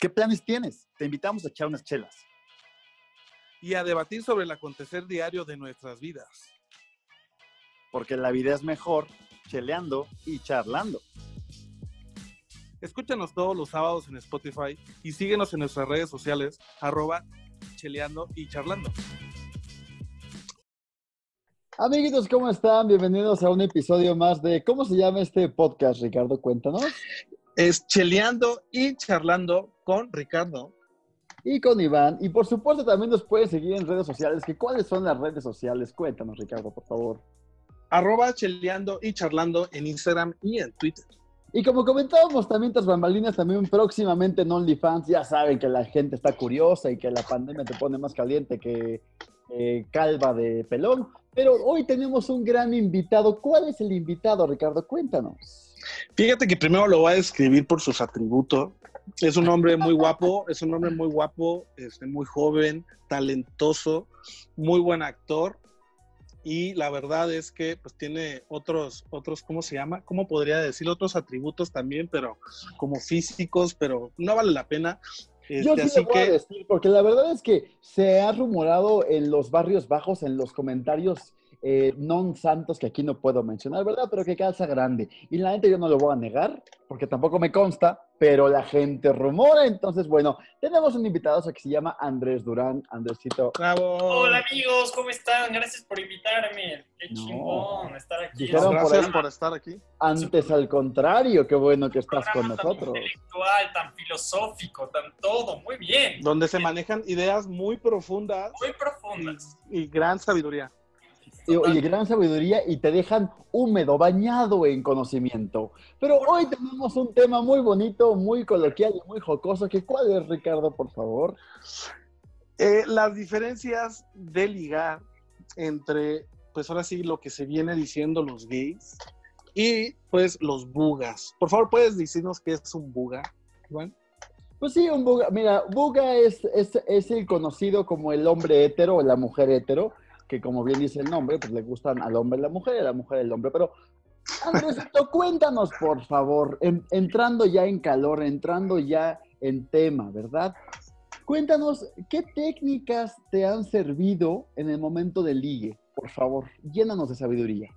¿Qué planes tienes? Te invitamos a echar unas chelas. Y a debatir sobre el acontecer diario de nuestras vidas. Porque la vida es mejor cheleando y charlando. Escúchanos todos los sábados en Spotify y síguenos en nuestras redes sociales, arroba cheleando y charlando. Amiguitos, ¿cómo están? Bienvenidos a un episodio más de ¿Cómo se llama este podcast, Ricardo? Cuéntanos. Es cheleando y charlando con Ricardo. Y con Iván. Y por supuesto también nos puedes seguir en redes sociales. ¿Que ¿Cuáles son las redes sociales? Cuéntanos, Ricardo, por favor. Arroba cheleando y charlando en Instagram y en Twitter. Y como comentábamos también tras bambalinas, también próximamente en OnlyFans, ya saben que la gente está curiosa y que la pandemia te pone más caliente que eh, calva de pelón. Pero hoy tenemos un gran invitado. ¿Cuál es el invitado, Ricardo? Cuéntanos. Fíjate que primero lo voy a describir por sus atributos. Es un hombre muy guapo, es un hombre muy guapo, este, muy joven, talentoso, muy buen actor y la verdad es que pues tiene otros, otros, ¿cómo se llama? ¿Cómo podría decir? Otros atributos también, pero como físicos, pero no vale la pena. Yo Este, sí le voy a decir, porque la verdad es que se ha rumorado en los barrios bajos, en los comentarios eh, non santos, que aquí no puedo mencionar, ¿verdad? Pero que calza grande. Y la gente yo no lo voy a negar, porque tampoco me consta, pero la gente rumora. Entonces, bueno, tenemos un invitado que se llama Andrés Durán. Andresito. ¡Bravo! Hola amigos, ¿cómo están? Gracias por invitarme. Qué No. chingón estar aquí. Dijeron por Gracias ahí- por estar aquí. Antes al contrario, qué bueno que estás con programa tan nosotros. intelectual, tan filosófico, tan todo. Muy bien. Donde se manejan ideas muy profundas Muy profundas. y gran sabiduría. Y, gran sabiduría y te dejan húmedo, bañado en conocimiento. Pero hoy tenemos un tema muy bonito, muy coloquial y muy jocoso. Que ¿Cuál es, Ricardo, por favor? Eh, las diferencias de ligar entre, pues ahora sí, lo que se viene diciendo los gays y pues los bugas. Por favor, ¿puedes decirnos qué es un buga, Iván? Pues sí, un buga. Mira, buga es, es, es el conocido como el hombre hetero o la mujer hetero, que como bien dice el nombre, pues le gustan al hombre la mujer a la mujer el hombre. Pero, Andresito, cuéntanos, por favor, en- entrando ya en calor, entrando ya en tema, ¿verdad? Cuéntanos, ¿qué técnicas te han servido en el momento del ligue? Por favor, llénanos de sabiduría.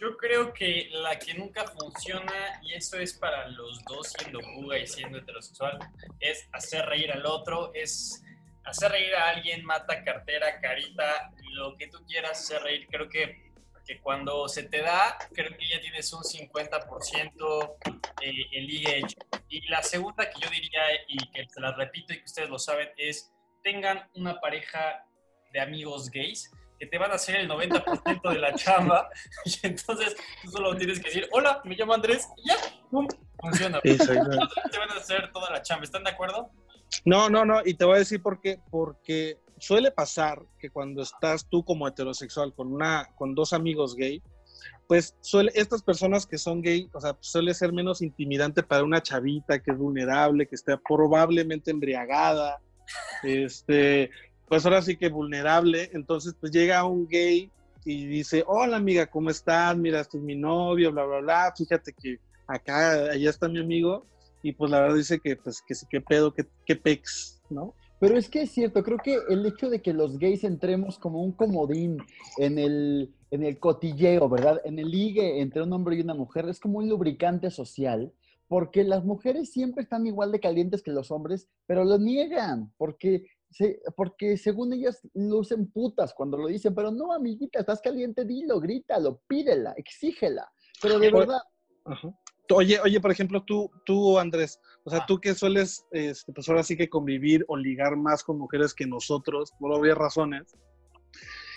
Yo creo que la que nunca funciona, y eso es para los dos siendo buga y siendo heterosexual, es hacer reír al otro, es hacer reír a alguien, mata cartera, carita, lo que tú quieras hacer reír. Creo que, que cuando se te da, creo que ya tienes un 50% eh, el ligue hecho. Y la segunda que yo diría, y que se la repito y que ustedes lo saben, es tengan una pareja de amigos gays que te van a hacer el 90% de la chamba y entonces tú solo tienes que decir, hola, me llamo Andrés, y ya, pum, funciona. Te van a hacer toda la chamba, ¿están de acuerdo? No, no, no, y te voy a decir por qué. Porque suele pasar que cuando estás tú como heterosexual con, una, con dos amigos gay, pues suele, estas personas que son gay, o sea, suele ser menos intimidante para una chavita que es vulnerable, que esté probablemente embriagada, este, pues ahora sí que vulnerable. Entonces, pues llega un gay y dice, hola amiga, ¿cómo estás? Mira, este es mi novio, bla, bla, bla. Fíjate que acá, allá está mi amigo. Y pues la verdad dice que, pues, que sí, qué pedo, que, qué pex, ¿no? Pero es que es cierto, creo que el hecho de que los gays entremos como un comodín en el, en el cotilleo, ¿verdad? En el ligue entre un hombre y una mujer es como un lubricante social, porque las mujeres siempre están igual de calientes que los hombres, pero lo niegan, porque, se, porque según ellas lucen putas cuando lo dicen, pero no, amiguita, estás caliente, dilo, grítalo, pídela, exígela, pero de Pues- verdad, Ajá. Oye, oye, por ejemplo, tú, tú Andrés, o sea, Ah. tú que sueles, este, pues ahora sí que convivir o ligar más con mujeres que nosotros, por obvias razones,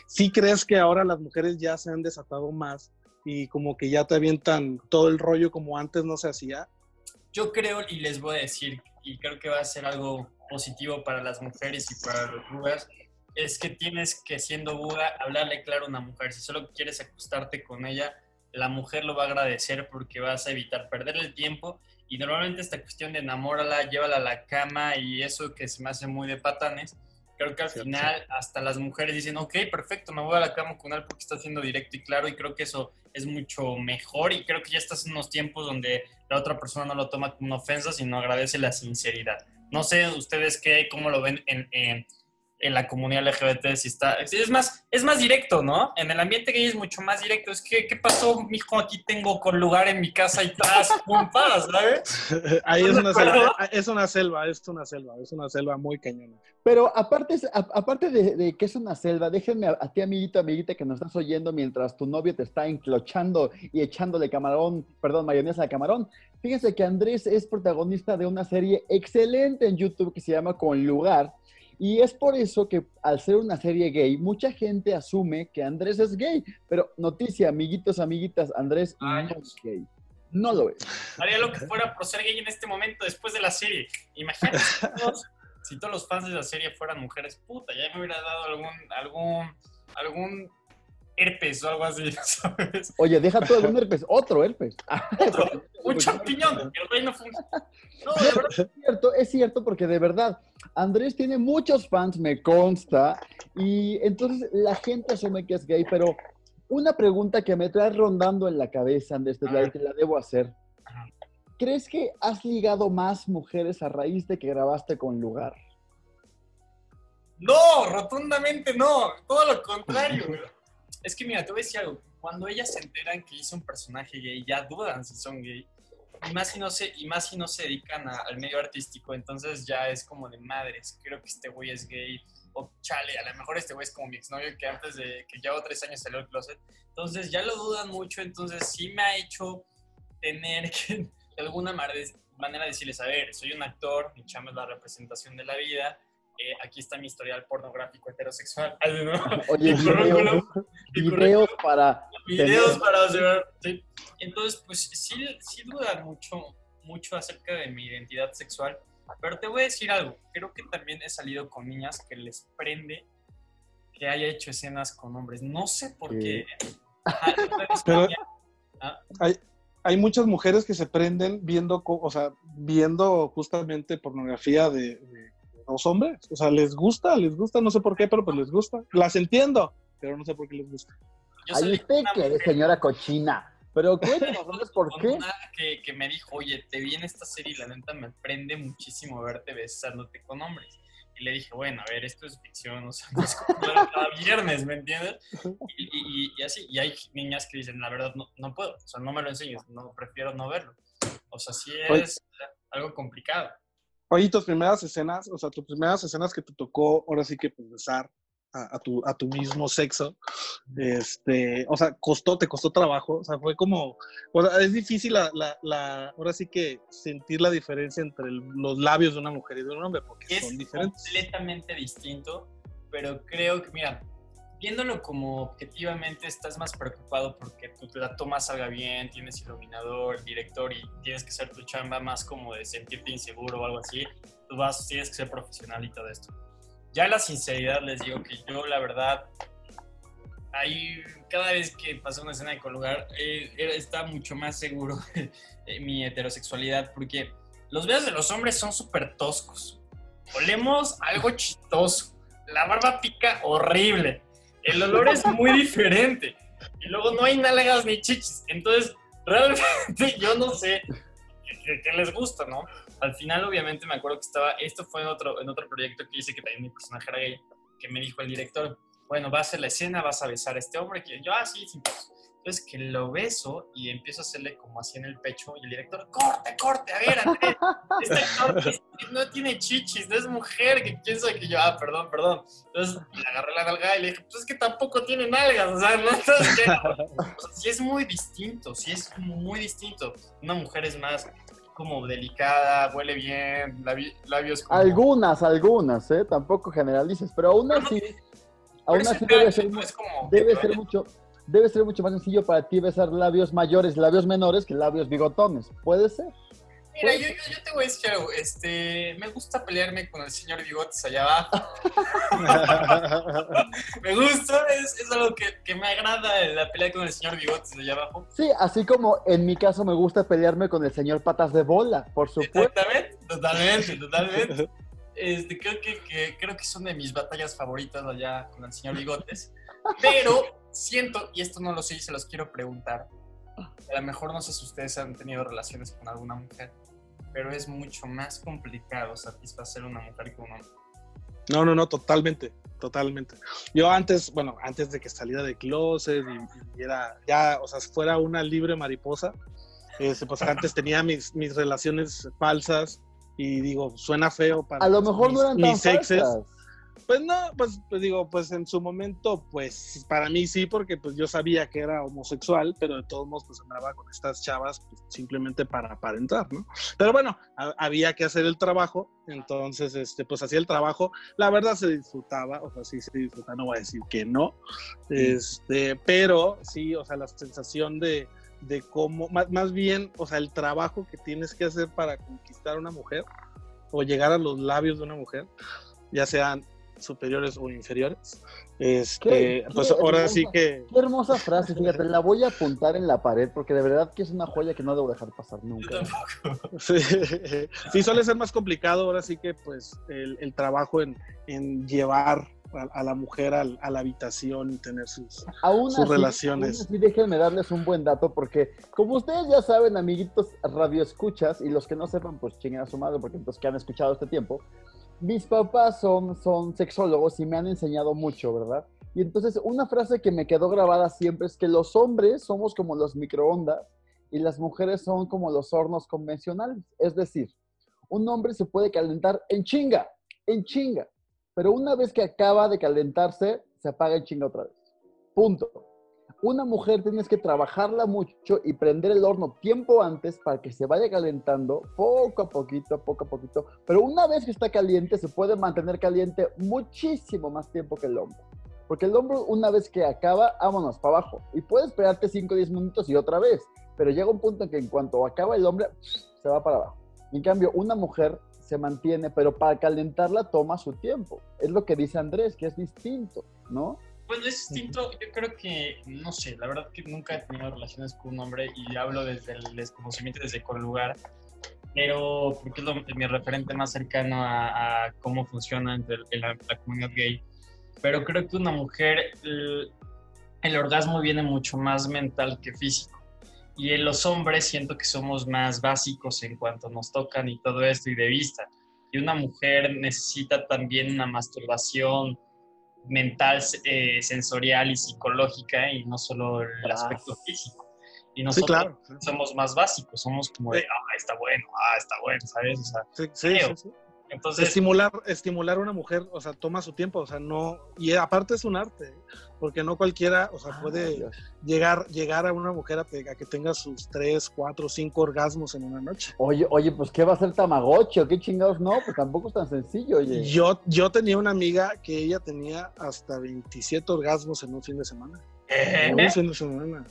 ¿sí crees que ahora las mujeres ya se han desatado más y como que ya te avientan todo el rollo como antes no se hacía? Yo creo, y les voy a decir, y creo que va a ser algo positivo para las mujeres y para los bugas, es que tienes que, siendo buga, hablarle claro a una mujer. Si solo quieres acostarte con ella, la mujer lo va a agradecer porque vas a evitar perder el tiempo. Y normalmente esta cuestión de enamórala, llévala a la cama y eso que se me hace muy de patanes, creo que al Cierto. final hasta las mujeres dicen, ok, perfecto, me voy a la cama con él porque está siendo directo y claro y creo que eso es mucho mejor y creo que ya estás en unos tiempos donde la otra persona no lo toma como una ofensa, sino agradece la sinceridad. No sé ustedes qué, cómo lo ven en, en, en la comunidad LGBT, si está, es más, es más directo, ¿no? En el ambiente gay es mucho más directo. Es que, ¿qué pasó, mijo? Aquí tengo con lugar en mi casa y tras, pum, paz, ¿sabes? Ahí es una selva, es una selva, es una selva, es una selva muy cañona. Pero aparte, a- aparte de, de que es una selva, déjenme a, a ti, amiguito, amiguita, que nos estás oyendo mientras tu novio te está enclochando y echándole camarón, perdón, mayonesa al camarón. Fíjense que Andrés es protagonista de una serie excelente en YouTube que se llama Con Lugar. Y es por eso que al ser una serie gay, mucha gente asume que Andrés es gay. Pero noticia, amiguitos, amiguitas, Andrés Ay. no es gay. No lo es. Haría lo que fuera por ser gay en este momento, después de la serie. Imagínate si todos, si todos los fans de la serie fueran mujeres, puta, ya me hubiera dado algún, algún, algún herpes o algo así, ¿sabes? Oye, deja todo un herpes, otro herpes. Otro, un champiñón, el reino funge. No, de verdad, Es cierto, es cierto, porque de verdad, Andrés tiene muchos fans, me consta, y entonces la gente asume que es gay, pero una pregunta que me trae rondando en la cabeza, Andrés, te la, te la debo hacer. ¿Crees que has ligado más mujeres a raíz de que grabaste con Lugar? No, rotundamente no. Todo lo contrario. Es que mira, te voy a decir algo. Cuando ellas se enteran que hice un personaje gay, ya dudan si son gay. Y más si no se, y más si no se dedican a- al medio artístico, entonces ya es como de madres. Creo que este güey es gay. O chale, a lo mejor este güey es como mi exnovio que antes de que llevo tres años salió del closet. Entonces ya lo dudan mucho. Entonces sí me ha hecho tener que de alguna manera decirles, a ver, soy un actor, mi chamba es la representación de la vida. Eh, aquí está mi historial pornográfico heterosexual. Oye, videos, mi videos para... videos Tener- para hacer. sí. Entonces, pues sí, sí dudan mucho, mucho acerca de mi identidad sexual. Pero te voy a decir algo. Creo que también he salido con niñas que les prende que haya hecho escenas con hombres. No sé por Sí. qué. Ajá, entonces, Pero- Ah. Hay, hay muchas mujeres que se prenden viendo, o sea, viendo justamente pornografía de, de dos hombres. O sea, les gusta, les gusta, no sé por qué, pero pues les gusta. Las entiendo, pero no sé por qué les gusta. Ahí usted, que señora cochina. Pero cuéntanos, ¿por qué? que, que me dijo, oye, te vi en esta serie y la neta me prende muchísimo verte besándote con hombres. Y le dije, bueno, a ver, esto es ficción, o sea, no es como ver cada viernes, ¿me entiendes? Y, y- y- así, y hay niñas que dicen, la verdad, no, no puedo, o sea, no me lo enseñes, no, prefiero no verlo. O sea, sí Oye. es algo complicado. Oye, tus primeras escenas, o sea, tus primeras escenas que te tocó, ahora sí que pues, besar a, a tu, a tu mismo sexo, este, o sea, costó, te costó trabajo, o sea, fue como, o sea, es difícil la, la, la- ahora sí que sentir la diferencia entre el- los labios de una mujer y de un hombre, porque es son diferentes. completamente distinto, pero creo que, mira, viéndolo como objetivamente, estás más preocupado porque tu la toma salga bien, tienes iluminador, director y tienes que hacer tu chamba más como de sentirte inseguro o algo así. Tú vas, tienes que ser profesional y todo esto. Ya la sinceridad les digo que yo, la verdad, ahí cada vez que pasa una escena de colugar, eh, eh, está mucho más seguro mi heterosexualidad porque los videos de los hombres son súper toscos. Olemos algo chistoso. La barba pica horrible. El olor es muy diferente. Y luego no hay nalgas ni chichis. Entonces, realmente yo no sé qué, les gusta, ¿no? Al final, obviamente, me acuerdo que estaba. Esto fue en otro, en otro proyecto que hice que también mi personaje era gay. Que me dijo el director: Bueno, vas a la escena, vas a besar a este hombre. Que yo, ah, sí, pedos". Entonces, que lo beso y empiezo a hacerle como así en el pecho. Y el director: Corte, corte, a ver, Andrés. Este actor no tiene chichis, no es mujer, que quién que yo, ah, perdón, perdón. Entonces le agarré la nalga y le dije, pues es que tampoco tiene nalgas, o sea, no Entonces, ¿qué? O sea, sí es muy distinto, sí es muy distinto. Una mujer es más como delicada, huele bien, labi- labios como... Algunas, algunas, ¿eh? Tampoco generalices, pero aún así, aún así debe ser, debe ser mucho, debe ser mucho más sencillo para ti besar labios mayores, labios menores que labios bigotones. Puede ser. Mira, yo, yo, yo te voy a decir algo, este, me gusta pelearme con el señor Bigotes allá abajo. Me gusta, es, es algo que, que me agrada la pelea con el señor Bigotes allá abajo. Sí, así como en mi caso me gusta pelearme con el señor Patas de Bola, por supuesto. Exactamente, totalmente, totalmente. Este, creo, que, que- creo que son de mis batallas favoritas allá con el señor Bigotes. Pero siento, y esto no lo sé y se los quiero preguntar, a lo mejor no sé si ustedes han tenido relaciones con alguna mujer, pero es mucho más complicado satisfacer a una mujer que un hombre. No, no, no, totalmente, totalmente. Yo antes, bueno, antes de que saliera de closet y, era ya, o sea, fuera una libre mariposa, este, pues antes tenía mis, mis relaciones falsas y digo, suena feo para A lo mejor no eran tan mis exes. falsas. Pues no, pues, pues digo, pues en su momento, pues para mí sí, porque pues yo sabía que era homosexual, pero de todos modos pues andaba con estas chavas pues, simplemente para aparentar, ¿no? Pero bueno, ha- había que hacer el trabajo, entonces este, pues hacía el trabajo, la verdad se disfrutaba, o sea, sí se disfruta, no voy a decir que no, este, pero sí, o sea, la sensación de, de cómo, más, más bien, o sea, el trabajo que tienes que hacer para conquistar a una mujer o llegar a los labios de una mujer, ya sean superiores o inferiores. Este, Qué- pues qué ahora hermosa- sí que Qué hermosa frase, fíjate, la voy a apuntar en la pared porque de verdad que es una joya que no debo dejar pasar nunca. sí, sí suele ser más complicado ahora sí que pues el, el trabajo en, en llevar a, a la mujer al- a la habitación y tener sus Aún sus así, relaciones. aún así, déjenme darles un buen dato porque, como ustedes ya saben, amiguitos radioescuchas, y los que no sepan, pues chinguen a su madre, porque los que han escuchado este tiempo, mis papás son, son sexólogos y me han enseñado mucho, ¿verdad? Y entonces, una frase que me quedó grabada siempre es que los hombres somos como los microondas y las mujeres son como los hornos convencionales. Es decir, un hombre se puede calentar en chinga, en chinga, pero una vez que acaba de calentarse, se apaga en chinga otra vez. Punto. Una mujer tienes que trabajarla mucho y prender el horno tiempo antes para que se vaya calentando poco a poquito, poco a poquito. Pero una vez que está caliente, se puede mantener caliente muchísimo más tiempo que el hombre. Porque el hombre, una vez que acaba, vámonos para abajo. Y puedes esperarte 5 o 10 minutos y otra vez. Pero llega un punto en que en cuanto acaba el hombre, se va para abajo. En cambio, una mujer se mantiene, pero para calentarla toma su tiempo. Es lo que dice Andrés, que es distinto, ¿no? Bueno, es distinto. Yo creo que, no sé, la verdad que nunca he tenido relaciones con un hombre y hablo desde el desconocimiento, desde con lugar. Pero porque es lo- mi referente más cercano a, a cómo funciona entre el- la, la comunidad gay. Pero creo que una mujer, el, el orgasmo viene mucho más mental que físico. Y en los hombres siento que somos más básicos en cuanto nos tocan y todo esto y de vista. Y una mujer necesita también una masturbación mental, eh, sensorial y psicológica y no solo el aspecto físico. Y sí, nosotros claro. somos más básicos, somos como de, ah, está bueno, ah, está bueno, ¿sabes? O sea, Sí, sí, creo. Entonces, estimular, estimular a una mujer, o sea, toma su tiempo, o sea, no, y aparte es un arte, porque no cualquiera, o sea, Ay, puede Dios. llegar, llegar a una mujer a, te- a que tenga sus tres, cuatro, cinco orgasmos en una noche. Oye, oye, pues ¿qué va a ser Tamagotchi o qué chingados? No, pues tampoco es tan sencillo, oye. Yo, yo tenía una amiga que ella tenía hasta 27 orgasmos en un fin de semana. ¿eh? En un fin de semana.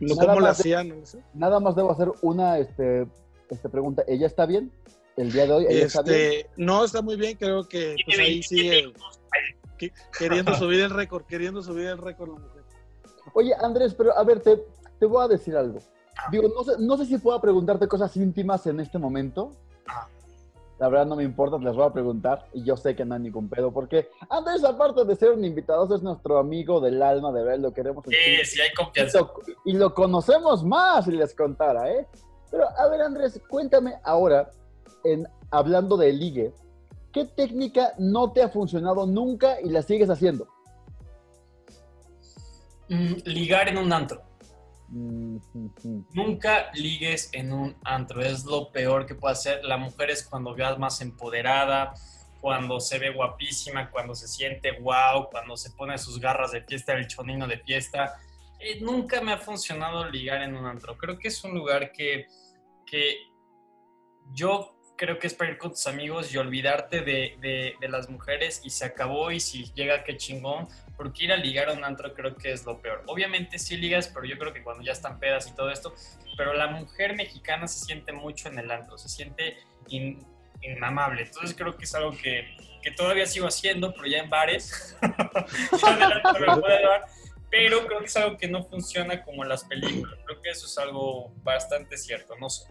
No, Nada ¿Cómo de- hacían? No sé. Nada más debo hacer una este, este pregunta. ¿Ella está bien? ¿El día de hoy ella está bien? Este, no, está muy bien, creo que pues, ahí 27 sigue que- queriendo subir el récord, queriendo subir el récord la mujer. Oye, Andrés, pero a ver, te, te voy a decir algo. Digo, no sé, no sé si puedo preguntarte cosas íntimas en este momento. Ah. La verdad no me importa, te las voy a preguntar y yo sé que no hay ningún pedo porque Andrés, aparte de ser un invitado, es nuestro amigo del alma, de ver, lo queremos. Sí, sí hay y, confianza. lo, y lo conocemos más si les contara, ¿eh? Pero a ver, Andrés, cuéntame ahora, en, hablando de ligue, ¿qué técnica no te ha funcionado nunca y la sigues haciendo? Mm, ligar en un antro. Mm, mm. Nunca ligues en un antro, es lo peor que puede hacer. La mujer es cuando veas más empoderada, cuando se ve guapísima, cuando se siente wow, cuando se pone sus garras de fiesta, el chonino de fiesta. Eh, nunca me ha funcionado ligar en un antro. Creo que es un lugar que, que yo creo que es para ir con tus amigos y olvidarte de, de- de las mujeres y se acabó y si llega qué chingón, porque ir a ligar a un antro creo que es lo peor. Obviamente sí ligas, pero yo creo que cuando ya están pedas y todo esto, pero la mujer mexicana se siente mucho en el antro, se siente in- inmamable. Entonces creo que es algo que, que todavía sigo haciendo, pero ya en bares. Pero creo que es algo que no funciona como las películas. Creo que eso es algo bastante cierto, no sé.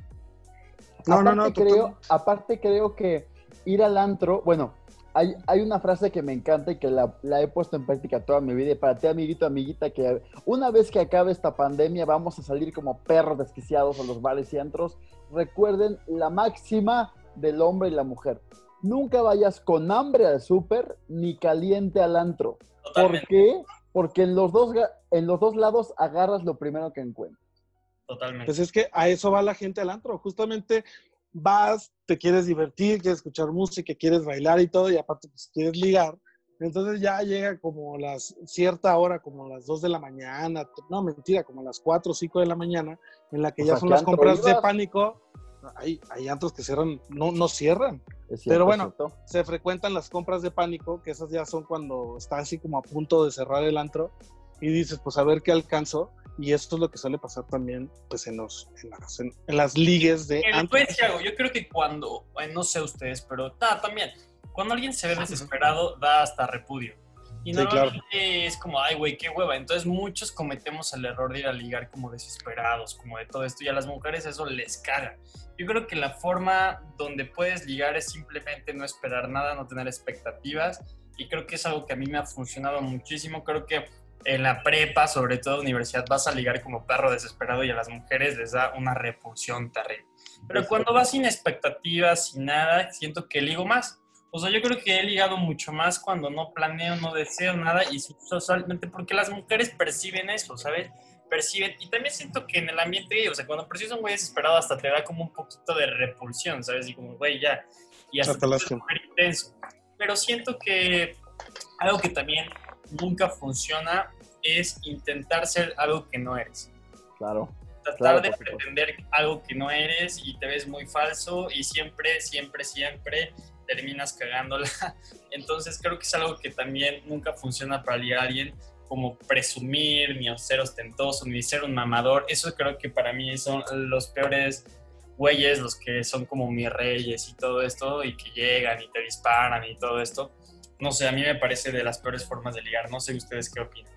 No, aparte, no, creo, aparte creo que ir al antro, bueno, hay, hay una frase que me encanta y que la, la he puesto en práctica toda mi vida. Y para ti, amiguito, amiguita, que una vez que acabe esta pandemia, vamos a salir como perros desquiciados a los bares y antros. Recuerden la máxima del hombre y la mujer. Nunca vayas con hambre al súper ni caliente al antro. ¿Por qué? Porque en los, dos, en los dos lados agarras lo primero que encuentras. Totalmente. Pues es que a eso va la gente al antro. Justamente vas, te quieres divertir, quieres escuchar música, quieres bailar y todo, y aparte pues quieres ligar. Entonces ya llega como las cierta hora, como las 2 de la mañana, no mentira, como las 4 o 5 de la mañana, en la que O ya sea, son ¿qué las compras de pánico. Hay, hay antros que cierran, no, no cierran. Es cierto, Pero bueno, se frecuentan las compras de pánico, que esas ya son cuando está así como a punto de cerrar el antro y dices, pues a ver qué alcanzo. Y esto es lo que suele pasar también pues en, los, en, las, en, en las ligues de decir algo, yo creo que cuando, eh, no sé ustedes, pero ta, también, cuando alguien se ve desesperado, da hasta repudio. Y Sí, normalmente es como, ay, güey, qué hueva. Entonces muchos cometemos el error de ir a ligar como desesperados, como de todo esto, y a las mujeres eso les caga. Yo creo que la forma donde puedes ligar es simplemente no esperar nada, no tener expectativas, y creo que es algo que a mí me ha funcionado muchísimo. Creo que en la prepa, sobre todo universidad, vas a ligar como perro desesperado y a las mujeres les da una repulsión terrible. Pero cuando vas sin expectativas, sin nada, siento que ligo más. O sea, yo creo que he ligado mucho más cuando no planeo, no deseo nada y socialmente porque las mujeres perciben eso, ¿sabes? Perciben. Y también siento que en el ambiente o sea, cuando percibes a un güey desesperado hasta te da como un poquito de repulsión, ¿sabes? Y como, güey, ya. Y hasta te poner intenso. Pero siento que algo que también nunca funciona es intentar ser algo que no eres Claro. tratar Claro, de supuesto. pretender algo que no eres y te ves muy falso y siempre, siempre, siempre terminas cagándola. Entonces creo que es algo que también nunca funciona para ligar a alguien como presumir, ni ser ostentoso, ni ser un mamador. Eso creo que para mí son los peores güeyes, los que son como mis reyes y todo esto, y que llegan y te disparan y todo esto. No sé, a mí me parece de las peores formas de ligar. No sé ustedes qué opinan.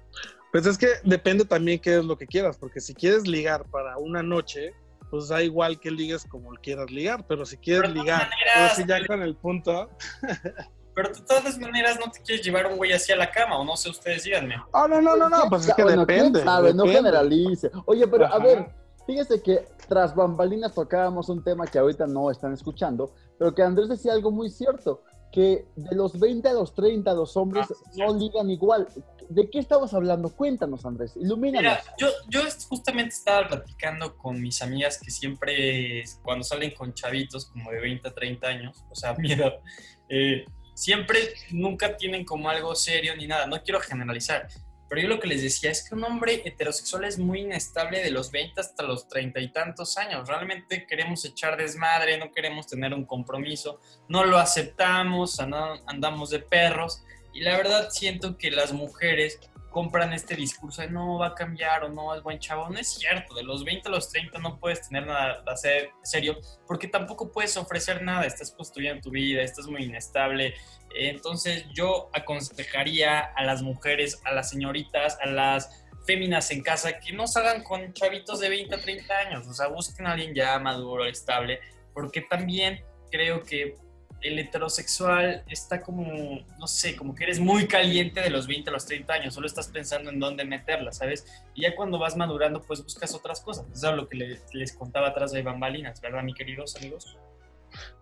Pues es que depende también qué es lo que quieras, porque si quieres ligar para una noche, pues da igual que ligues como quieras ligar, pero si quieres Pero de ligar, todas maneras, ahora sí ya con el punto. Pero de todas maneras no te quieres llevar un güey así a la cama, o no sé, ustedes díganme. Ah, no, no, no, no, pues es que Bueno, ¿quién depende. sabe? No generalice. Oye, pero a ver, fíjese que tras bambalinas tocábamos un tema que ahorita no están escuchando, pero que Andrés decía algo muy cierto, que de los 20 a los 30 los hombres Ah, no ligan igual. ¿De qué estabas hablando? Cuéntanos, Andrés, ilumínanos. Mira, yo, yo justamente estaba platicando con mis amigas que siempre, cuando salen con chavitos como de 20 a 30 años, o sea, mi edad, eh, siempre nunca tienen como algo serio ni nada. No quiero generalizar, pero yo lo que les decía es que un hombre heterosexual es muy inestable de los 20 hasta los 30 y tantos años. Realmente queremos echar desmadre, no queremos tener un compromiso, no lo aceptamos, anda- andamos de perros. Y la verdad siento que las mujeres compran este discurso de no va a cambiar o no es buen chavo. No es cierto, de los 20 a los 30 no puedes tener nada a ser serio porque tampoco puedes ofrecer nada, estás construyendo tu vida, estás muy inestable. Entonces yo aconsejaría a las mujeres, a las señoritas, a las féminas en casa que no salgan con chavitos de 20 a 30 años, o sea, busquen a alguien ya maduro, estable, porque también creo que el heterosexual está como, no sé, como que eres muy caliente de los 20 a los 30 años, solo estás pensando en dónde meterla, ¿sabes? Y ya cuando vas madurando, pues buscas otras cosas. Eso es lo que le- les contaba atrás de bambalinas, ¿verdad, mi queridos amigos?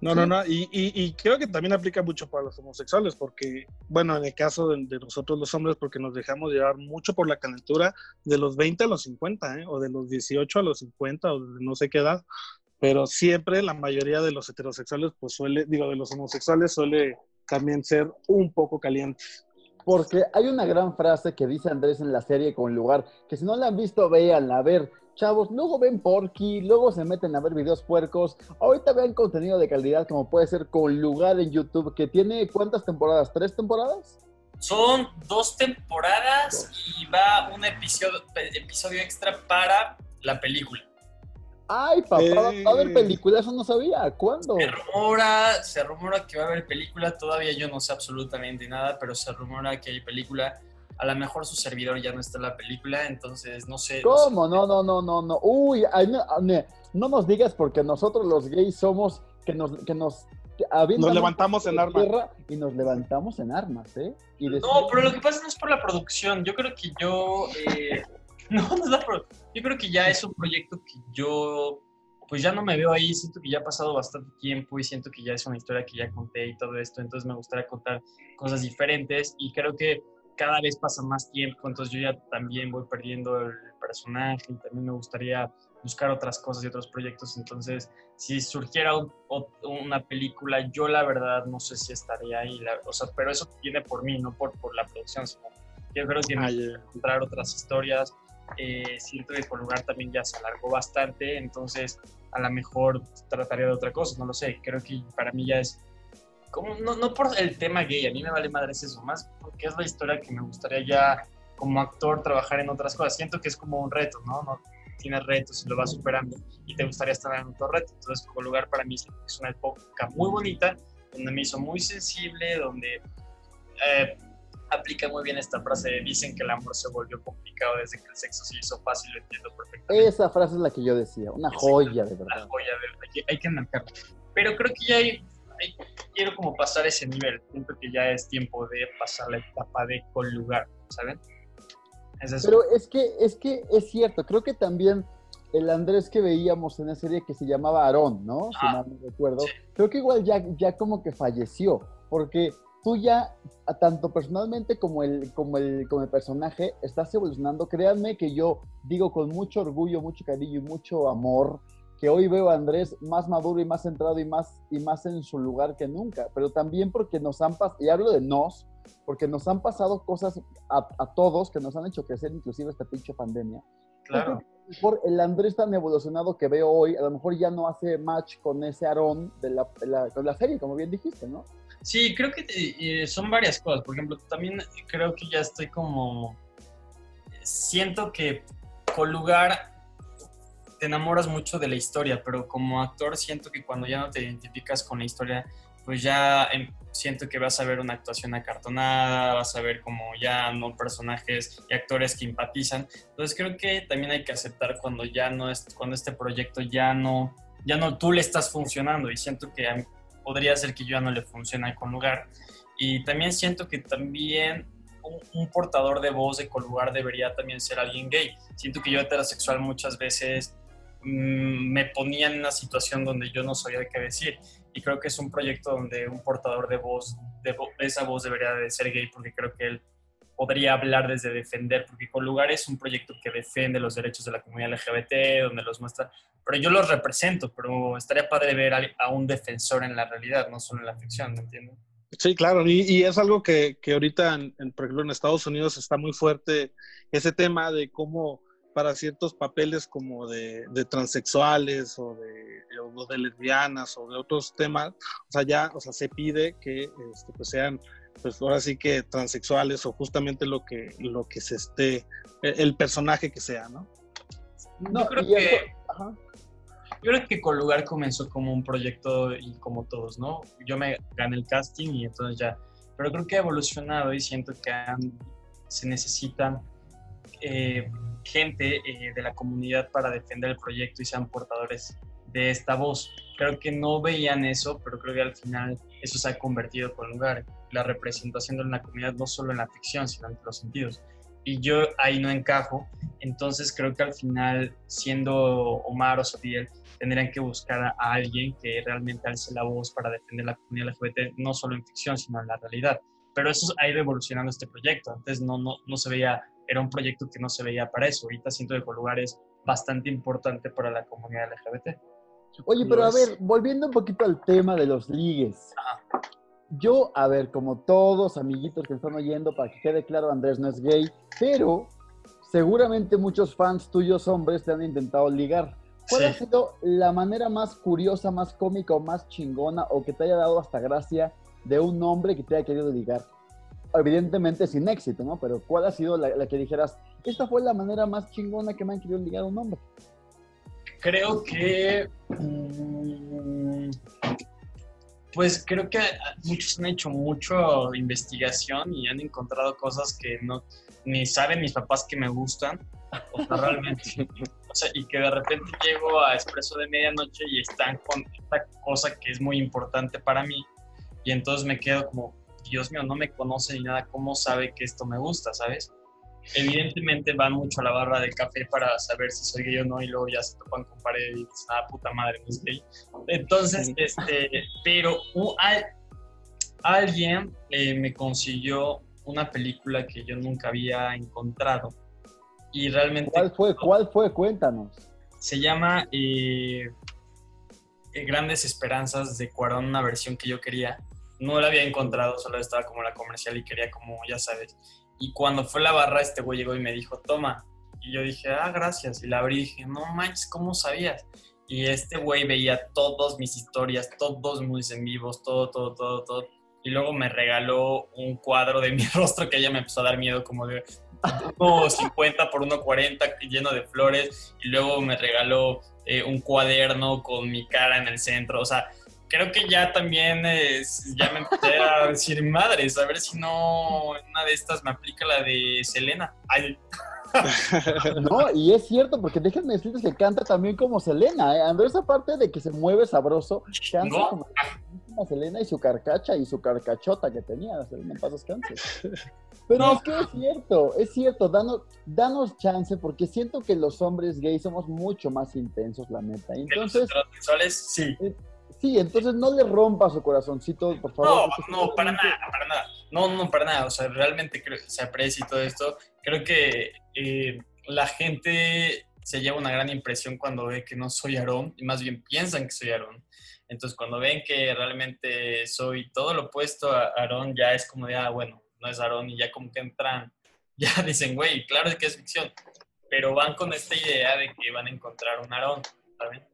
No, no, no. Y, y, y creo que también aplica mucho para los homosexuales, porque, bueno, en el caso de, de nosotros los hombres, porque nos dejamos llevar mucho por la calentura de los 20 a los 50, ¿eh? o de los 18 a los 50, o de no sé qué edad. Pero siempre la mayoría de los heterosexuales, pues suele, digo, de los homosexuales suele también ser un poco caliente. Porque hay una gran frase que dice Andrés en la serie con lugar, que si no la han visto, véanla. A ver, chavos, luego ven Porky, luego se meten a ver videos puercos. Ahorita vean contenido de calidad como puede ser con lugar en YouTube, que tiene ¿cuántas temporadas? ¿Tres temporadas? Son dos temporadas y va un episodio, episodio extra para la película. Ay, papá, va Eh. a haber película, eso no sabía. ¿Cuándo? Se rumora, se rumora que va a haber película, todavía yo no sé absolutamente nada, pero se rumora que hay película. A lo mejor su servidor ya no está en la película, entonces no sé. no sé. ¿Cómo? No, no, no, no, no. Uy, ay, no, ne- no nos digas porque nosotros los gays somos que nos, que nos Nos levantamos en armas. Y nos levantamos en armas, ¿eh? Y No, pero lo que pasa no es por la producción. Yo creo que yo. eh, no, no pro- Yo creo que ya es un proyecto que yo. Pues ya no me veo ahí. Siento que ya ha pasado bastante tiempo y siento que ya es una historia que ya conté y todo esto. Entonces me gustaría contar cosas diferentes y creo que cada vez pasa más tiempo. Entonces yo ya también voy perdiendo el personaje y también me gustaría buscar otras cosas y otros proyectos. Entonces, si surgiera un- o- una película, yo la verdad no sé si estaría ahí. la- o sea, pero eso viene por mí, no por, por la producción, sino yo creo que me Ay, encontrar otras historias. Eh, siento que por lugar también ya se alargó bastante, entonces a lo mejor trataría de otra cosa, no lo sé. Creo que para mí ya es como, no, no por el tema gay, a mí me vale madres eso, más porque es la historia que me gustaría ya como actor trabajar en otras cosas. Siento que es como un reto, ¿no? no tienes retos y lo vas superando y te gustaría estar en otro reto. Entonces, como lugar para mí es una época muy bonita, donde me hizo muy sensible, donde eh, aplica muy bien esta frase dicen que el amor se volvió complicado desde que el sexo se hizo fácil, lo entiendo perfectamente. Esa frase es la que yo decía, una joya de verdad. joya, de- hay que, hay que enmarcarla. Pero creo que ya hay, hay- quiero como pasar ese nivel. Siento que ya es tiempo de pasar la etapa de lugar, ¿saben? Es eso. Pero es que, es que es cierto, creo que también el Andrés que veíamos en la serie que se llamaba Aarón, ¿no? Si Ah, mal no recuerdo, sí. creo que igual ya, ya como que falleció, porque tú ya, tanto personalmente como el, como, el, como el personaje, estás evolucionando. Créanme que yo digo con mucho orgullo, mucho cariño y mucho amor, que hoy veo a Andrés más maduro y más centrado y más, y más en su lugar que nunca, pero también porque nos han pasado, y hablo de nos, porque nos han pasado cosas a, a todos que nos han hecho crecer, inclusive esta pinche pandemia. claro. Por el Andrés tan evolucionado que veo hoy, a lo mejor ya no hace match con ese Aarón de la, de la- con la serie, como bien dijiste, ¿no? Sí, creo que eh, son varias cosas. Por ejemplo, también creo que ya estoy como. Siento que con lugar te enamoras mucho de la historia, pero como actor siento que cuando ya no te identificas con la historia, pues ya em, siento que vas a ver una actuación acartonada, vas a ver como ya no personajes y actores que empatizan. Entonces creo que también hay que aceptar cuando ya no es, cuando este proyecto ya no, ya no tú le estás funcionando y siento que a mí podría ser que yo ya no le funcione con lugar. Y también siento que también un, un portador de voz de Colugar debería también ser alguien gay. Siento que yo heterosexual muchas veces mm, me ponía en una situación donde yo no sabía qué decir. Y creo que es un proyecto donde un portador de voz, de, vo- esa voz debería de ser gay, porque creo que él podría hablar desde defender, porque con lugar es un proyecto que defiende los derechos de la comunidad LGBT, donde los muestra, pero yo los represento, pero estaría padre ver a, a un defensor en la realidad, no solo en la ficción, ¿me entiendes? Sí, claro, y, y es algo que, que ahorita, en, en, por ejemplo, en Estados Unidos está muy fuerte ese tema de cómo para ciertos papeles como de, de transexuales o de, o de, lesbianas o de otros temas, o sea, ya o sea, se pide que este, pues sean, pues ahora sí que transexuales o justamente lo que, lo que se esté, el, el personaje que sea, ¿no? No, yo creo que... Ajá. Yo creo que con lugar comenzó como un proyecto y como todos, ¿no? Yo me gané el casting y entonces ya. Pero creo que ha evolucionado y siento que han, se necesitan eh, gente eh, de la comunidad para defender el proyecto y sean portadores de esta voz. Creo que no veían eso, pero creo que al final eso se ha convertido con lugar. La representación de la comunidad no solo en la ficción, sino en los sentidos. Y yo ahí no encajo, entonces creo que al final, siendo Omar o Sotiel, tendrían que buscar a, alguien que realmente alce la voz para defender la comunidad LGBT, no solo en ficción, sino en la realidad. Pero eso ha ido evolucionando este proyecto. Antes no, no, no se veía, era un proyecto que no se veía para eso. Ahorita siento que Colugar es bastante importante para la comunidad LGBT. Oye, pero a ver, volviendo un poquito al tema de los ligues. Yo, a ver, como todos amiguitos que están oyendo, para que quede claro, Andrés no es gay, pero seguramente muchos fans tuyos hombres te han intentado ligar. ¿Cuál sí. ha sido la manera más curiosa, más cómica o más chingona o que te haya dado hasta gracia de un hombre que te haya querido ligar? Evidentemente sin éxito, ¿no? Pero ¿cuál ha sido la, la que dijeras, esta fue la manera más chingona que me han querido ligar a un hombre? Creo que... Mmm, pues creo que muchos han hecho mucho investigación y han encontrado cosas que no ni saben mis papás que me gustan. O sea, realmente. O sea, y que de repente llego a Expreso de Medianoche y están con esta cosa que es muy importante para mí. Y entonces me quedo como, Dios mío, no me conoce ni nada, ¿cómo sabe que esto me gusta, sabes? Evidentemente van mucho a la barra del café para saber si soy gay o no y luego ya se topan con pared y dicen, ah, puta madre, no es gay. Entonces, este, pero uh, al- alguien eh, me consiguió una película que yo nunca había encontrado y realmente ¿Cuál fue? ¿Cuál fue? Cuéntanos. se llama eh, eh, Grandes Esperanzas de Cuarón, una versión que yo quería. No la había encontrado, solo estaba como la comercial y quería como, ya sabes. Y cuando fue la barra, este güey llegó y me dijo, toma. Y yo dije, ah, gracias. Y la abrí y dije, no manches, ¿cómo sabías? Y este güey veía todas mis historias, todos mis en vivos, todo, todo, todo, todo. Y luego me regaló un cuadro de mi rostro que ella me empezó a dar miedo, como de 1.50 por 1.40 lleno de flores. Y luego me regaló eh, un cuaderno con mi cara en el centro. O sea, creo que ya también es- ya me empecé a decir, madres, a ver si no una de estas me aplica la de Selena. Ay, No, y es cierto, porque déjenme decirles que canta también como Selena, ¿eh? Andrés, aparte de que se mueve sabroso, canta No. como, Selena y su carcacha y su carcachota que tenía, Selena en paz descanse. Pero No. es que es cierto, es cierto, danos, danos chance, porque siento que los hombres gays somos mucho más intensos, la neta. De los Entonces, heterosexuales, sí. Sí, entonces no le rompa su corazoncito, por favor. No, no, para nada, para nada. No, no, para nada. O sea, realmente creo se aprecia y todo esto. Creo que eh, la gente se lleva una gran impresión cuando ve que no soy Aarón y más bien piensan que soy Aarón. Entonces, cuando ven que realmente soy todo lo opuesto a Aarón, ya es como de, ah, bueno, no es Aarón y ya como que entran, ya dicen, güey, claro que es ficción. Pero van con esta idea de que van a encontrar un Aarón, ¿saben?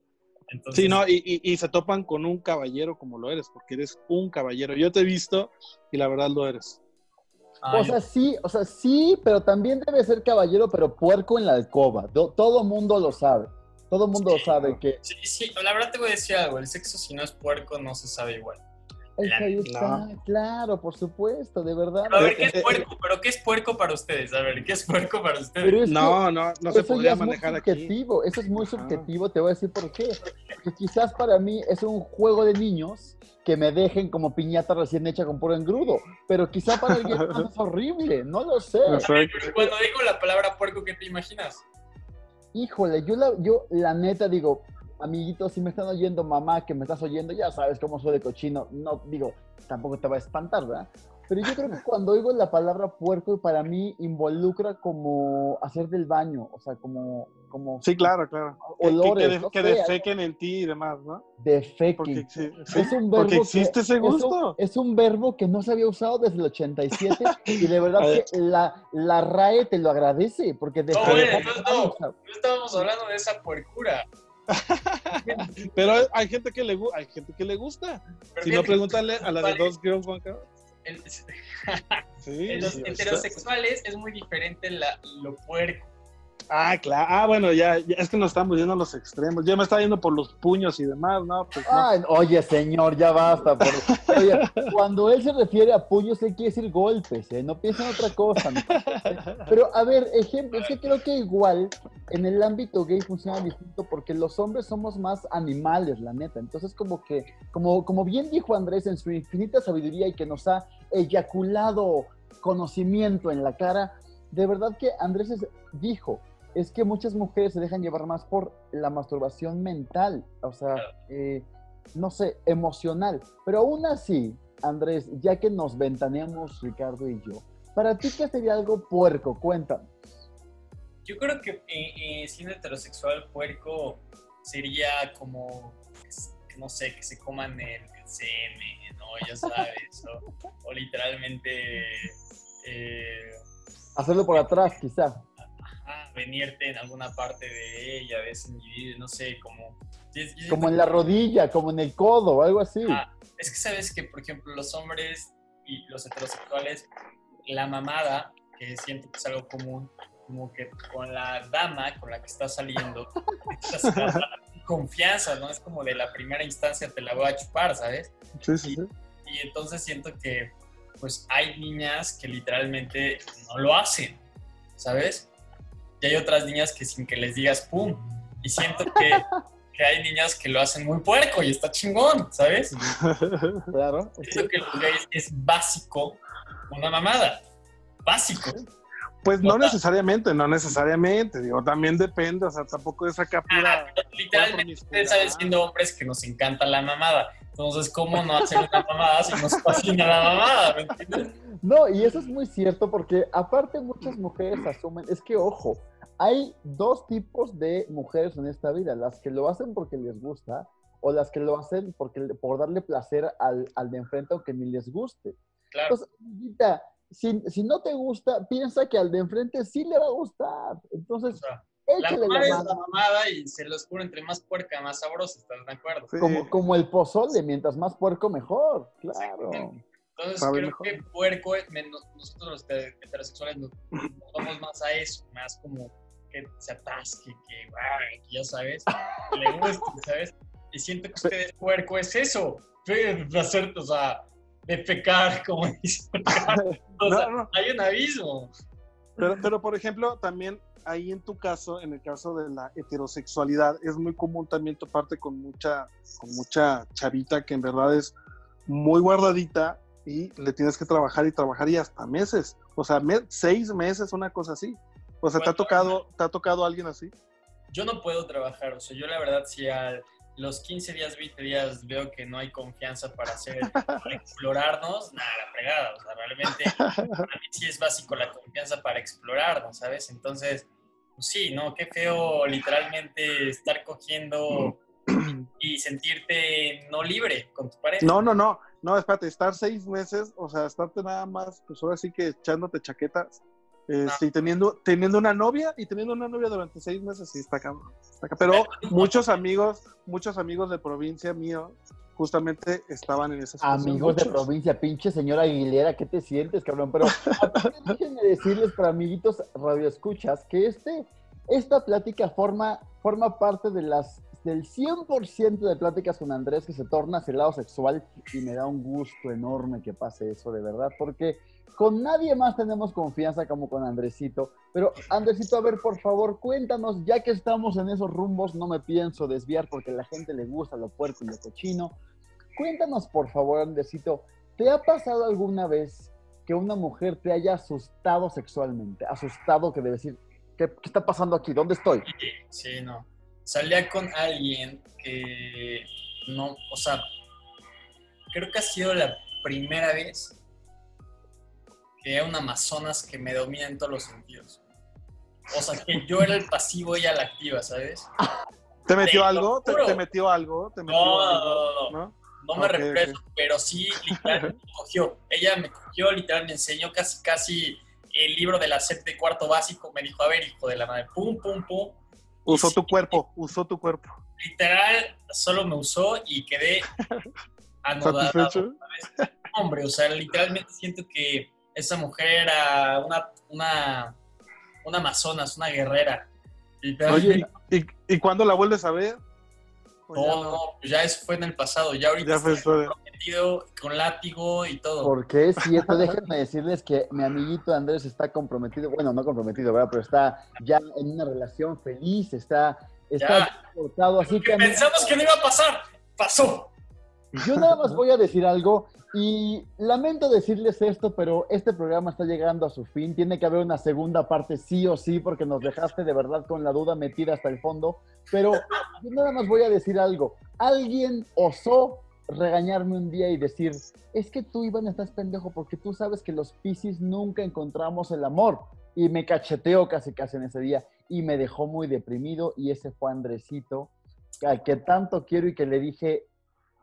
Entonces, Sí, no, y, y- y se topan con un caballero como lo eres, porque eres un caballero. Yo te he visto y la verdad lo eres. ay, O sea, sí, o sea, sí, pero también debe ser caballero, pero puerco en la alcoba. Do- todo mundo lo sabe. Todo mundo Sí. sabe que Sí, sí, la verdad te voy a decir algo, el sexo si no es puerco no se sabe igual. No. está, claro, por supuesto, de verdad. Pero a ver, ¿qué Eh, eh, es puerco? ¿Pero qué es puerco para ustedes? A ver, ¿qué es puerco para ustedes? Pero es que No, no, no se podría es muy manejar aquí. subjetivo, eso es muy subjetivo, te voy a decir por qué. Porque quizás para mí es un juego de niños que me dejen como piñata recién hecha con puro engrudo, pero quizá para alguien más es horrible, no lo sé. Ver, pero cuando digo la palabra puerco, ¿qué te imaginas? Híjole, yo la, yo la neta digo, amiguitos, si me están oyendo, mamá, que me estás oyendo, ya sabes cómo soy de cochino. No, digo, tampoco te va a espantar, ¿verdad? Pero yo creo que cuando oigo la palabra puerco, para mí involucra como hacer del baño, o sea, como, como Sí, claro, claro. Que- olores, que, que, no que sé, defequen en ti y demás, ¿no? Porque, sí, sí, Es un verbo porque que- existe ese Es un, gusto. es un verbo que no se había usado desde el 87 y de verdad que la, la RAE te lo agradece porque No, güey, entonces no. No estábamos hablando de esa puercura. Pero hay gente que le, hay gente que le gusta. Pero Si no, pregúntale a la de ¿cuál dos girls, el- Sí, En los sí, heterosexuales es muy diferente la- lo puerco. Ah, claro. Ah, bueno, ya, ya, es que nos estamos yendo a los extremos. Yo me estaba yendo por los puños y demás, ¿no? Pues no. Ay, oye, señor, ya basta. por- Oye, cuando él se refiere a puños, él quiere decir golpes, ¿eh? No piensa en otra cosa. ¿no? Pero, a ver, ejemplo, es que creo que igual en el ámbito gay funciona distinto porque los hombres somos más animales, la neta. Entonces, como que, como, como bien dijo Andrés en su infinita sabiduría y que nos ha eyaculado conocimiento en la cara, de verdad que Andrés es- dijo, es que muchas mujeres se dejan llevar más por la masturbación mental, o sea, eh, no sé, emocional. Pero aún así, Andrés, ya que nos ventaneamos Ricardo y yo, para ti, ¿qué sería algo puerco? Cuéntanos. Yo creo que eh, eh, siendo heterosexual puerco sería como, que no sé, que se coman el, el semen, ¿no? Ya sabes, o, o literalmente eh, Hacerlo por atrás, quizá. ajá, venirte en alguna parte de ella, de ese individuo, no sé, como... Como en la rodilla, como en el codo, algo así. Ah, es que sabes que, por ejemplo, los hombres y los heterosexuales, la mamada, que siento que es algo común, como que con la dama con la que estás saliendo, confianza, ¿no? Es como de la primera instancia te la voy a chupar, ¿sabes? Sí, sí, sí. Y entonces siento que, pues, hay niñas que literalmente no lo hacen, ¿sabes? y hay otras niñas que sin que les digas pum. Y siento que, que hay niñas que lo hacen muy puerco y está chingón, ¿sabes? Claro. Siento que los gays es básico una mamada. Básico. Pues no necesariamente, no necesariamente. Digo, también depende, o sea, tampoco es acá Ah, pura. pero literalmente ustedes saben siendo hombres que nos encanta la mamada. Entonces, ¿cómo no hacer una mamada si nos fascina la mamada? ¿Me entiendes? No, y eso es muy cierto porque aparte muchas mujeres asumen, es que ojo, hay dos tipos de mujeres en esta vida, las que lo hacen porque les gusta o las que lo hacen porque, por darle placer al, al de enfrente aunque ni les guste. Claro. Entonces, amiguita, si, si no te gusta, piensa que al de enfrente sí le va a gustar. O Entonces, sea, la mamada la la mamada y se los juro, entre más puerca, más sabrosa, ¿estás de acuerdo? Sí. Como, como el pozole, mientras más puerco, mejor. Claro. Entonces Sabe creo mejor. que puerco, es menos- nosotros los heter- heterosexuales nos, nos vamos más a eso, más como que se atasque, que, que ya sabes, que le guste, ¿sabes? Y siento que ustedes puerco es eso, o sea, de pecar, como dicen. O sea, No, no. hay un abismo. Pero, pero, por ejemplo, también ahí en tu caso, en el caso de la heterosexualidad, es muy común también toparte con mucha, con mucha chavita que en verdad es muy guardadita y le tienes que trabajar y trabajar y hasta meses. O sea, me- seis meses, una cosa así. O sea, ¿te ha tocado, ¿te ha tocado alguien así? Yo no puedo trabajar, o sea, yo la verdad si a los 15 días, 20 días veo que no hay confianza para hacer, para explorarnos, nada, la fregada, o sea, realmente para mí sí es básico la confianza para explorarnos, ¿sabes? Entonces, pues sí, ¿no? Qué feo literalmente estar cogiendo y sentirte no libre con tu pareja. No, no, no, no, espérate, estar seis meses, o sea, estarte nada más, pues ahora sí que echándote chaquetas, este, y teniendo, teniendo una novia, y teniendo una novia durante seis meses, sí, está ca- Pero muchos amigos, muchos amigos de provincia mío, justamente estaban en esa situación. Amigos de provincia, pinche señora Aguilera, ¿qué te sientes, cabrón? Pero déjenme decirles para amiguitos radioescuchas que este, esta plática forma, forma parte de las del 100% de pláticas con Andrés que se torna hacia el lado sexual y me da un gusto enorme que pase eso, de verdad, porque con nadie más tenemos confianza como con Andresito. Pero Andresito, a ver, por favor, cuéntanos, ya que estamos en esos rumbos, no me pienso desviar porque a la gente le gusta lo puerco y lo cochino. Cuéntanos, por favor, Andresito, ¿te ha pasado alguna vez que una mujer te haya asustado sexualmente? Asustado que debe decir, ¿qué, qué está pasando aquí? ¿Dónde estoy? Sí, no. Salía con alguien que no, o sea, creo que ha sido la primera vez que era una Amazonas que me domina en todos los sentidos. O sea, que yo era el pasivo y ella la activa, ¿sabes? ¿Te metió Te algo? ¿Te, metió algo? ¿Te metió No, algo? no, ¿No? No me Ok, refiero, ok. pero sí, literal, me cogió. Ella me cogió, literal, me enseñó casi, casi el libro de la SEP de cuarto básico. Me dijo, a ver, hijo de la madre, pum, pum, pum. Usó tu cuerpo, usó tu cuerpo. Literal, solo me usó y quedé anodado. ¿Satisfecho? Hombre, o sea, literalmente siento que esa mujer era una, una, una amazonas, una guerrera. Literalmente, Oye, ¿y, ¿y cuándo la vuelves a ver? ¿O ya no, no, pues ya eso fue en el pasado. Ya ahorita Ya fue estoy historia. comprometido con látigo y todo. Porque es cierto, déjenme decirles que mi amiguito Andrés está comprometido, bueno, no comprometido, ¿verdad? Pero está ya en una relación feliz, está, está Ya. portado, así que pensamos que no iba a pasar, pasó. Yo nada más voy a decir algo y lamento decirles esto, pero este programa está llegando a su fin, tiene que haber una segunda parte sí o sí, porque nos dejaste de verdad con la duda metida hasta el fondo, pero yo nada más voy a decir algo, alguien osó regañarme un día y decir, es que tú, Iván, estás pendejo porque tú sabes que los Piscis nunca encontramos el amor. Y me cacheteó casi casi en ese día y me dejó muy deprimido. Y ese fue Andresito, al que tanto quiero y que le dije,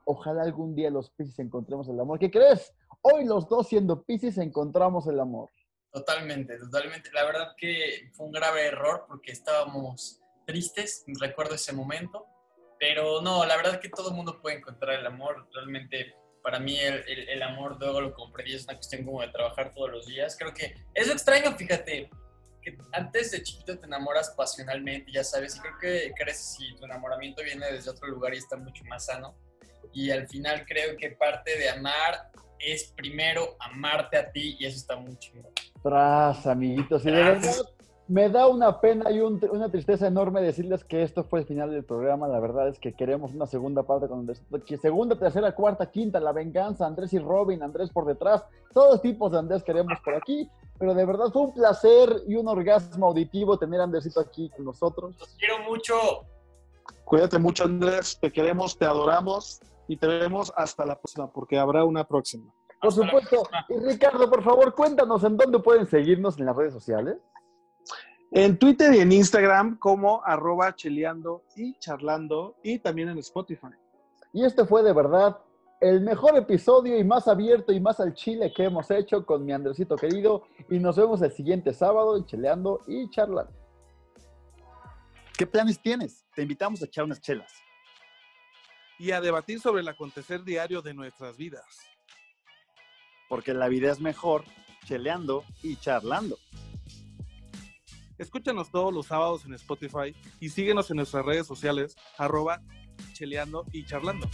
ojalá algún día los Piscis encontremos el amor. ¿Qué crees? Hoy los dos siendo Piscis encontramos el amor. Totalmente, totalmente. La verdad que fue un grave error porque estábamos tristes, recuerdo ese momento. Pero no, la verdad que todo el mundo puede encontrar el amor. Realmente, para mí, el, amor luego lo comprendí. Es una cuestión como de trabajar todos los días. Creo que es extraño, fíjate, que antes de chiquito te enamoras pasionalmente, ya sabes, y creo que creces y tu enamoramiento viene desde otro lugar y está mucho más sano. Y al final creo que parte de amar es primero amarte a ti y eso está muy chingón. Tras, amiguitos. Y de verdad, Me da una pena y un- una tristeza enorme decirles que esto fue el final del programa. La verdad es que queremos una segunda parte con Andrés. que Segunda, tercera, cuarta, quinta, la venganza, Andrés y Robin, Andrés por detrás. Todos tipos de Andrés queremos por aquí. Pero de verdad fue un placer y un orgasmo auditivo tener a Andresito aquí con nosotros. Los quiero mucho. Cuídate mucho, Andrés. Te queremos, te adoramos y te vemos hasta la próxima, porque habrá una próxima. Por Hasta supuesto. Y Ricardo, por favor, cuéntanos en dónde pueden seguirnos en las redes sociales. En Twitter y en Instagram como arroba cheleando y charlando y también en Spotify. Y este fue de verdad el mejor episodio y más abierto y más al chile que hemos hecho con mi Andresito querido. Y nos vemos el siguiente sábado en Cheleando y Charlando. ¿Qué planes tienes? Te invitamos a echar unas chelas. Y a debatir sobre el acontecer diario de nuestras vidas. Porque la vida es mejor cheleando y charlando. Escúchanos todos los sábados en Spotify y síguenos en nuestras redes sociales arroba cheleando y charlando.